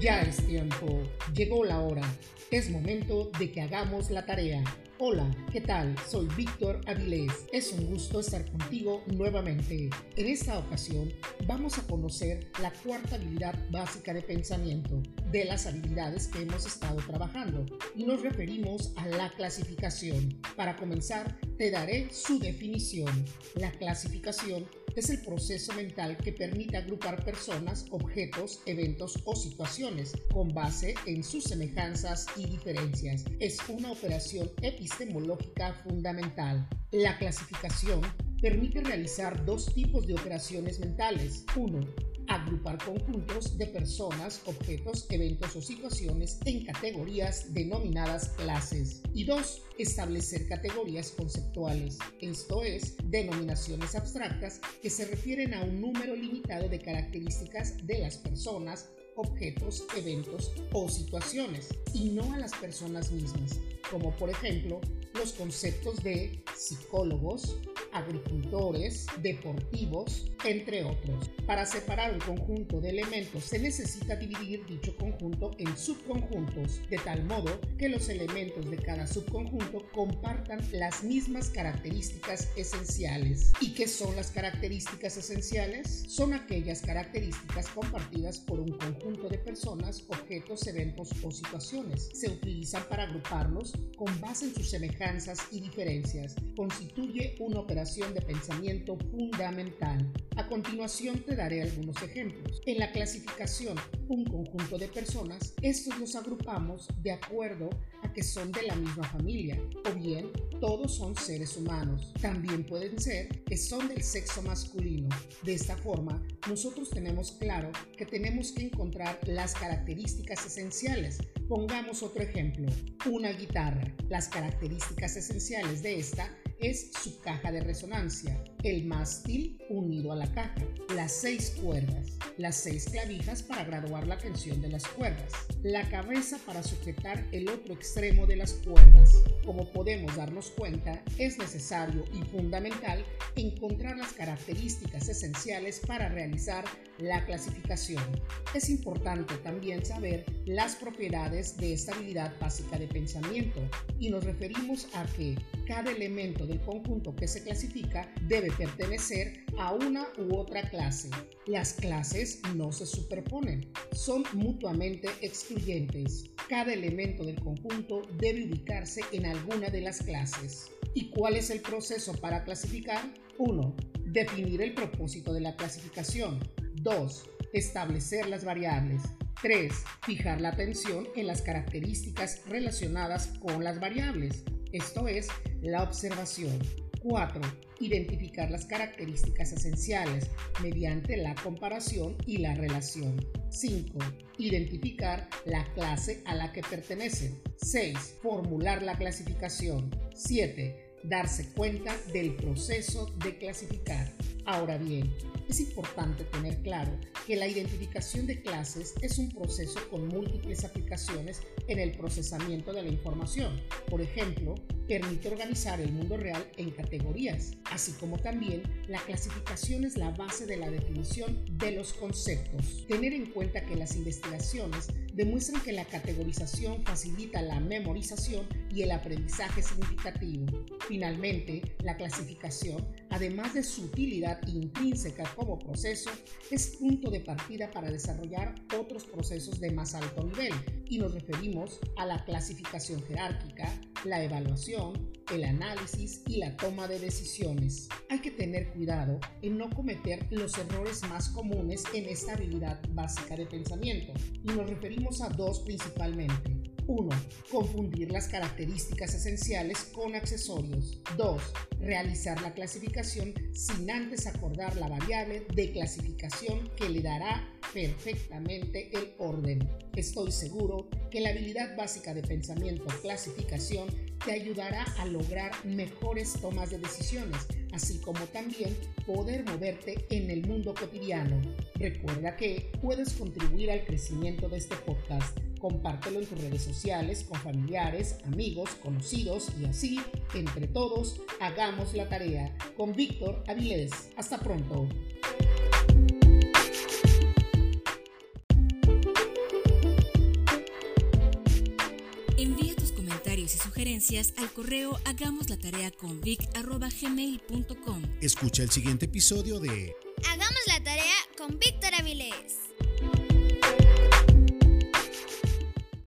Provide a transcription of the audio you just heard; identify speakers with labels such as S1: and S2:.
S1: Ya es tiempo, llegó la hora, es momento de que hagamos la tarea. Hola, ¿qué tal? Soy Víctor Avilés. Es un gusto estar contigo nuevamente. En esta ocasión vamos a conocer la cuarta habilidad básica de pensamiento de las habilidades que hemos estado trabajando y nos referimos a la clasificación. Para comenzar, te daré su definición. La clasificación es el proceso mental que permite agrupar personas, objetos, eventos o situaciones con base en sus semejanzas y diferencias. Es una operación epistemológica fundamental. La clasificación permite realizar dos tipos de operaciones mentales. Uno, agrupar conjuntos de personas, objetos, eventos o situaciones en categorías denominadas clases. Y dos, establecer categorías conceptuales, esto es, denominaciones abstractas que se refieren a un número limitado de características de las personas, objetos, eventos o situaciones, y no a las personas mismas, como por ejemplo los conceptos de psicólogos, agricultores, deportivos, entre otros. Para separar un conjunto de elementos se necesita dividir dicho conjunto en subconjuntos, de tal modo que los elementos de cada subconjunto compartan las mismas características esenciales. ¿Y qué son las características esenciales? Son aquellas características compartidas por un conjunto de personas, objetos, eventos o situaciones. Se utilizan para agruparlos con base en sus semejanzas y diferencias. Constituye una operación de pensamiento fundamental. A continuación te daré algunos ejemplos. En la clasificación, un conjunto de personas, estos los agrupamos de acuerdo a que son de la misma familia, o bien todos son seres humanos. También pueden ser que son del sexo masculino. De esta forma, nosotros tenemos claro que tenemos que encontrar las características esenciales. Pongamos otro ejemplo, una guitarra. Las características esenciales de esta es su caja de resonancia, el mástil unido a la caja, las seis cuerdas, las seis clavijas para graduar la tensión de las cuerdas, la cabeza para sujetar el otro extremo de las cuerdas. Como podemos darnos cuenta, es necesario y fundamental encontrar las características esenciales para realizar la clasificación. Es importante también saber las propiedades de esta habilidad básica de pensamiento y nos referimos a que cada elemento del conjunto que se clasifica debe pertenecer a una u otra clase. Las clases no se superponen, son mutuamente excluyentes. Cada elemento del conjunto debe ubicarse en alguna de las clases. ¿Y cuál es el proceso para clasificar? 1. Definir el propósito de la clasificación. 2. Establecer las variables. 3. Fijar la atención en las características relacionadas con las variables, esto es, la observación. 4. Identificar las características esenciales mediante la comparación y la relación. 5. Identificar la clase a la que pertenecen. 6. Formular la clasificación. 7. Darse cuenta del proceso de clasificar. Ahora bien, es importante tener claro que la identificación de clases es un proceso con múltiples aplicaciones en el procesamiento de la información. Por ejemplo, permite organizar el mundo real en categorías, así como también la clasificación es la base de la definición de los conceptos. Tener en cuenta que las investigaciones demuestran que la categorización facilita la memorización y el aprendizaje significativo. Finalmente, la clasificación, además de su utilidad intrínseca como proceso, es punto de partida para desarrollar otros procesos de más alto nivel, y nos referimos a la clasificación jerárquica, la evaluación, el análisis y la toma de decisiones. Hay que tener cuidado en no cometer los errores más comunes en esta habilidad básica de pensamiento, y nos referimos a dos principalmente. 1. Confundir las características esenciales con accesorios. 2. Realizar la clasificación sin antes acordar la variable de clasificación que le dará perfectamente el orden. Estoy seguro que la habilidad básica de pensamiento clasificación te ayudará a lograr mejores tomas de decisiones, así como también poder moverte en el mundo cotidiano. Recuerda que puedes contribuir al crecimiento de este podcast. Compártelo en tus redes sociales, con familiares, amigos, conocidos y así, entre todos, hagamos la tarea. Con Víctor Avilés. Hasta pronto.
S2: Sugerencias al correo hagamos la tarea con vic.gmail.com.
S3: Escucha el siguiente episodio de
S4: Hagamos la tarea con Víctor Avilés.